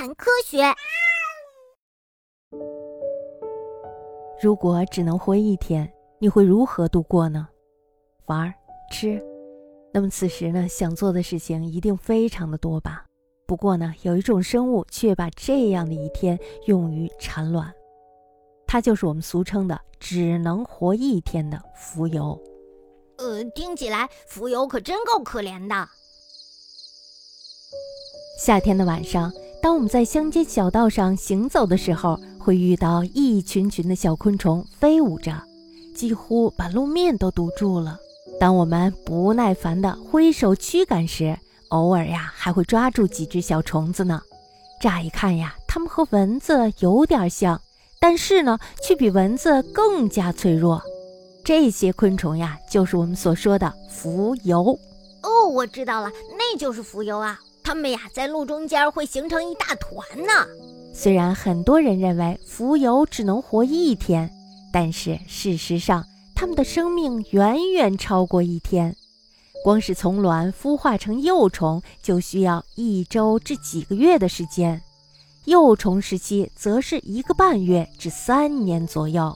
谈科学。如果只能活一天，你会如何度过呢？玩、吃，那么此时呢，想做的事情一定非常的多吧？不过呢，有一种生物却把这样的一天用于产卵，它就是我们俗称的只能活一天的蜉蝣。呃，听起来蜉蝣可真够可怜的。夏天的晚上，当我们在乡间小道上行走的时候，会遇到一群群的小昆虫飞舞着，几乎把路面都堵住了。当我们不耐烦地挥手驱赶时，偶尔呀还会抓住几只小虫子呢。乍一看呀，它们和蚊子有点像，但是呢，却比蚊子更加脆弱。这些昆虫呀，就是我们所说的蜉蝣。哦，我知道了，那就是蜉蝣啊。它们呀，在路中间会形成一大团呢。虽然很多人认为蜉蝣只能活一天，但是事实上，它们的生命远远超过一天。光是从卵孵化成幼虫，就需要一周至几个月的时间；幼虫时期则是一个半月至三年左右。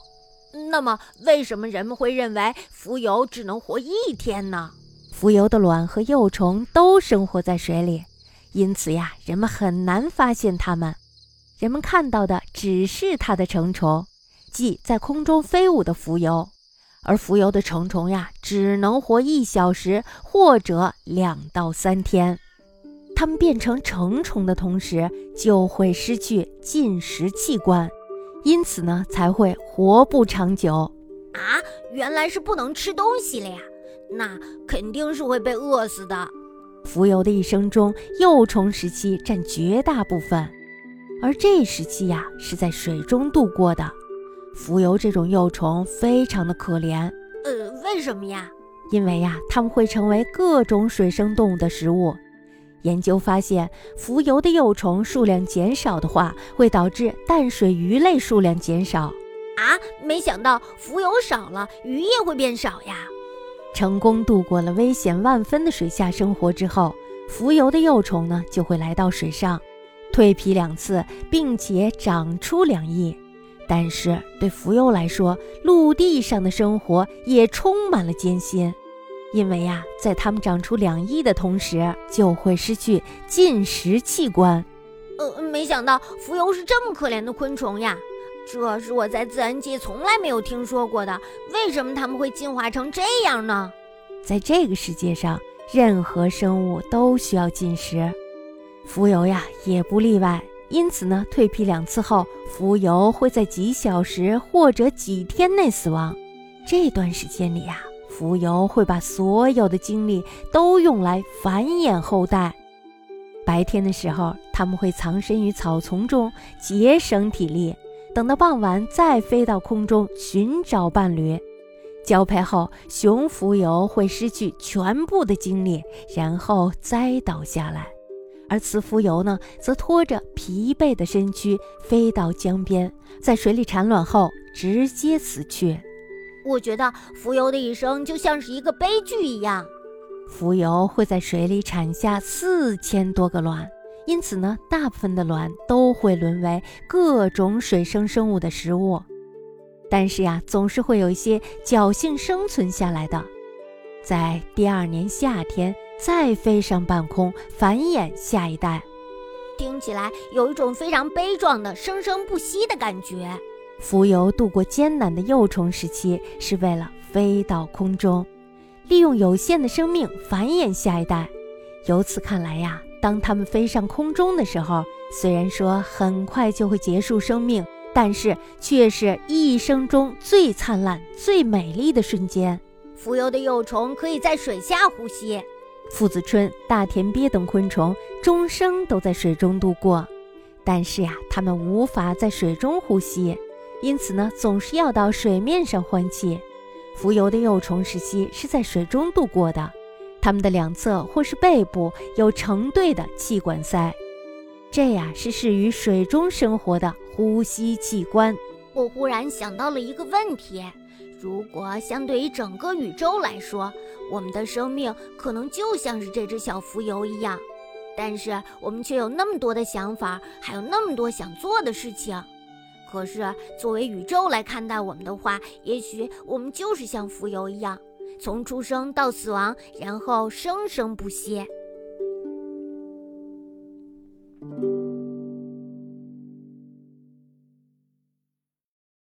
那么，为什么人们会认为蜉蝣只能活一天呢？蜉蝣的卵和幼虫都生活在水里。因此呀，人们很难发现它们。人们看到的只是它的成虫，即在空中飞舞的蜉蝣。而蜉蝣的成虫呀，只能活一小时或者两到三天。它们变成成虫的同时，就会失去进食器官，因此呢，才会活不长久。啊，原来是不能吃东西了呀！那肯定是会被饿死的。蜉蝣的一生中，幼虫时期占绝大部分，而这时期呀是在水中度过的。蜉蝣这种幼虫非常的可怜，呃，为什么呀？因为呀，它们会成为各种水生动物的食物。研究发现，蜉蝣的幼虫数量减少的话，会导致淡水鱼类数量减少。啊，没想到蜉蝣少了，鱼也会变少呀。成功度过了危险万分的水下生活之后，蜉蝣的幼虫呢就会来到水上，蜕皮两次，并且长出两翼。但是对蜉蝣来说，陆地上的生活也充满了艰辛，因为呀，在它们长出两翼的同时，就会失去进食器官。呃，没想到蜉蝣是这么可怜的昆虫呀。这是我在自然界从来没有听说过的。为什么它们会进化成这样呢？在这个世界上，任何生物都需要进食，蜉蝣呀也不例外。因此呢，蜕皮两次后，蜉蝣会在几小时或者几天内死亡。这段时间里呀，蜉蝣会把所有的精力都用来繁衍后代。白天的时候，它们会藏身于草丛中，节省体力。等到傍晚，再飞到空中寻找伴侣。交配后，雄蜉蝣会失去全部的精力，然后栽倒下来；而雌蜉蝣呢，则拖着疲惫的身躯飞到江边，在水里产卵后直接死去。我觉得蜉蝣的一生就像是一个悲剧一样。蜉蝣会在水里产下四千多个卵。因此呢，大部分的卵都会沦为各种水生生物的食物。但是呀，总是会有一些侥幸生存下来的，在第二年夏天再飞上半空繁衍下一代。听起来有一种非常悲壮的生生不息的感觉。蜉蝣度过艰难的幼虫时期，是为了飞到空中，利用有限的生命繁衍下一代。由此看来呀。当它们飞上空中的时候，虽然说很快就会结束生命，但是却是一生中最灿烂、最美丽的瞬间。蜉蝣的幼虫可以在水下呼吸，父子春、大田鳖等昆虫终生都在水中度过，但是呀，它们无法在水中呼吸，因此呢，总是要到水面上换气。蜉蝣的幼虫时期是在水中度过的。它们的两侧或是背部有成对的气管塞。这呀是适于水中生活的呼吸器官。我忽然想到了一个问题如果相对于整个宇宙来说我们的生命可能就像是这只小蜉蝣一样但是我们却有那么多的想法还有那么多想做的事情。可是作为宇宙来看待我们的话也许我们就是像蜉蝣一样从出生到死亡然后生生不息。